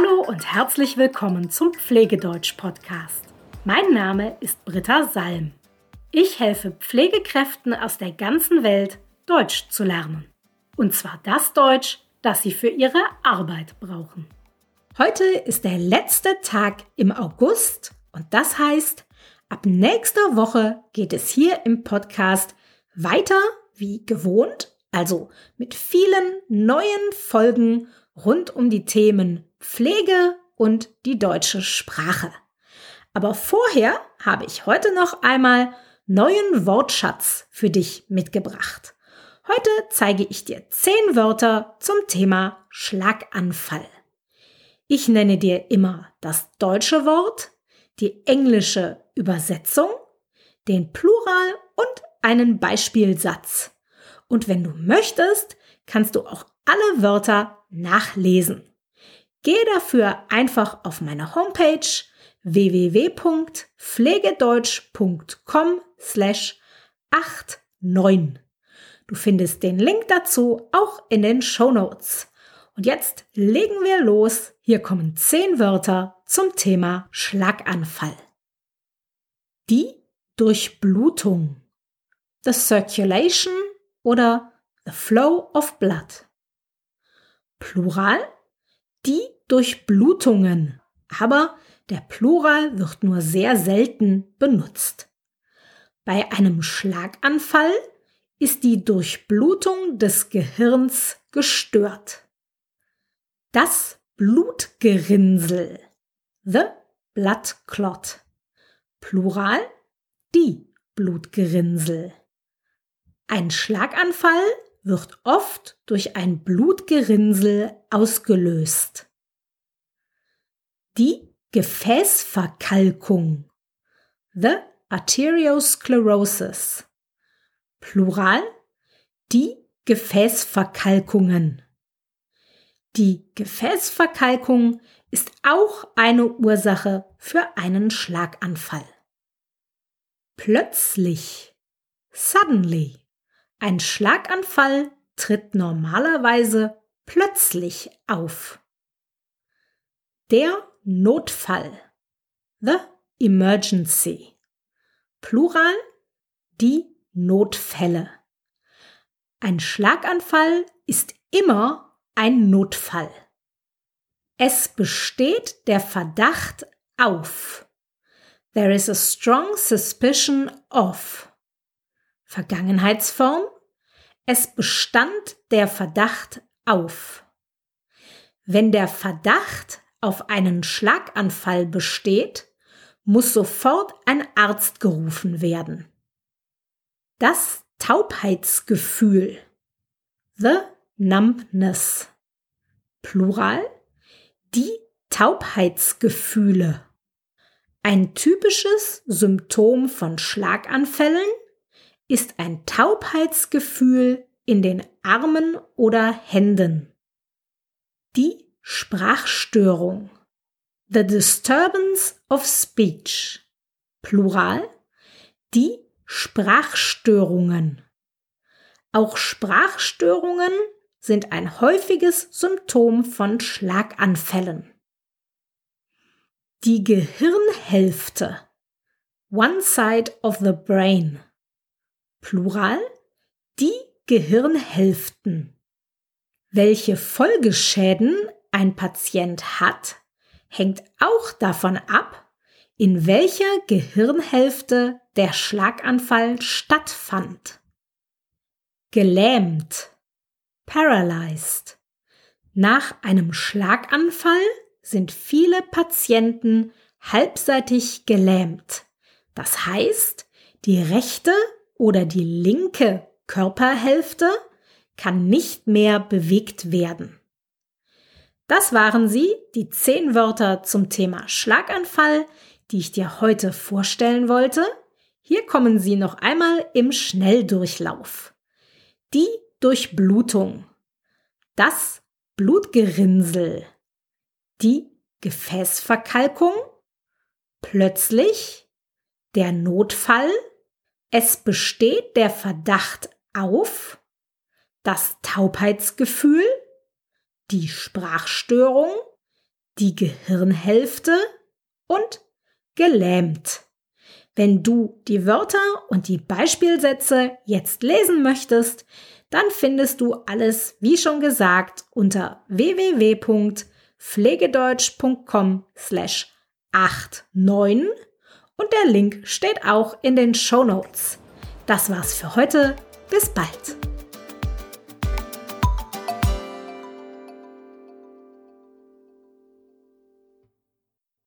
Hallo und herzlich willkommen zum Pflegedeutsch-Podcast. Mein Name ist Britta Salm. Ich helfe Pflegekräften aus der ganzen Welt, Deutsch zu lernen. Und zwar das Deutsch, das sie für ihre Arbeit brauchen. Heute ist der letzte Tag im August und das heißt, ab nächster Woche geht es hier im Podcast weiter wie gewohnt, also mit vielen neuen Folgen rund um die Themen Pflege und die deutsche Sprache. Aber vorher habe ich heute noch einmal neuen Wortschatz für dich mitgebracht. Heute zeige ich dir zehn Wörter zum Thema Schlaganfall. Ich nenne dir immer das deutsche Wort, die englische Übersetzung, den Plural und einen Beispielsatz. Und wenn du möchtest, kannst du auch alle Wörter nachlesen. Gehe dafür einfach auf meine Homepage www.pflegedeutsch.com slash 89. Du findest den Link dazu auch in den Show Notes. Und jetzt legen wir los. Hier kommen zehn Wörter zum Thema Schlaganfall. Die Durchblutung. The circulation oder the flow of blood. Plural die Durchblutungen, aber der Plural wird nur sehr selten benutzt. Bei einem Schlaganfall ist die Durchblutung des Gehirns gestört. Das Blutgerinnsel. The blood clot. Plural die Blutgerinnsel. Ein Schlaganfall wird oft durch ein Blutgerinnsel ausgelöst. Die Gefäßverkalkung. The Arteriosclerosis. Plural die Gefäßverkalkungen. Die Gefäßverkalkung ist auch eine Ursache für einen Schlaganfall. Plötzlich. Suddenly. Ein Schlaganfall tritt normalerweise plötzlich auf. Der Notfall. The Emergency. Plural die Notfälle. Ein Schlaganfall ist immer ein Notfall. Es besteht der Verdacht auf. There is a strong suspicion of. Vergangenheitsform. Es bestand der Verdacht auf. Wenn der Verdacht auf einen Schlaganfall besteht, muss sofort ein Arzt gerufen werden. Das Taubheitsgefühl. The numbness. Plural. Die Taubheitsgefühle. Ein typisches Symptom von Schlaganfällen ist ein Taubheitsgefühl in den Armen oder Händen. Die Sprachstörung. The disturbance of speech. Plural. Die Sprachstörungen. Auch Sprachstörungen sind ein häufiges Symptom von Schlaganfällen. Die Gehirnhälfte. One side of the brain. Plural die Gehirnhälften. Welche Folgeschäden ein Patient hat, hängt auch davon ab, in welcher Gehirnhälfte der Schlaganfall stattfand. Gelähmt, paralyzed. Nach einem Schlaganfall sind viele Patienten halbseitig gelähmt. Das heißt, die rechte oder die linke Körperhälfte kann nicht mehr bewegt werden. Das waren sie, die zehn Wörter zum Thema Schlaganfall, die ich dir heute vorstellen wollte. Hier kommen sie noch einmal im Schnelldurchlauf. Die Durchblutung, das Blutgerinnsel, die Gefäßverkalkung, plötzlich, der Notfall, es besteht der Verdacht auf das Taubheitsgefühl, die Sprachstörung, die Gehirnhälfte und gelähmt. Wenn du die Wörter und die Beispielsätze jetzt lesen möchtest, dann findest du alles, wie schon gesagt, unter www.pflegedeutsch.com slash 89 und der Link steht auch in den Show Notes. Das war's für heute. Bis bald.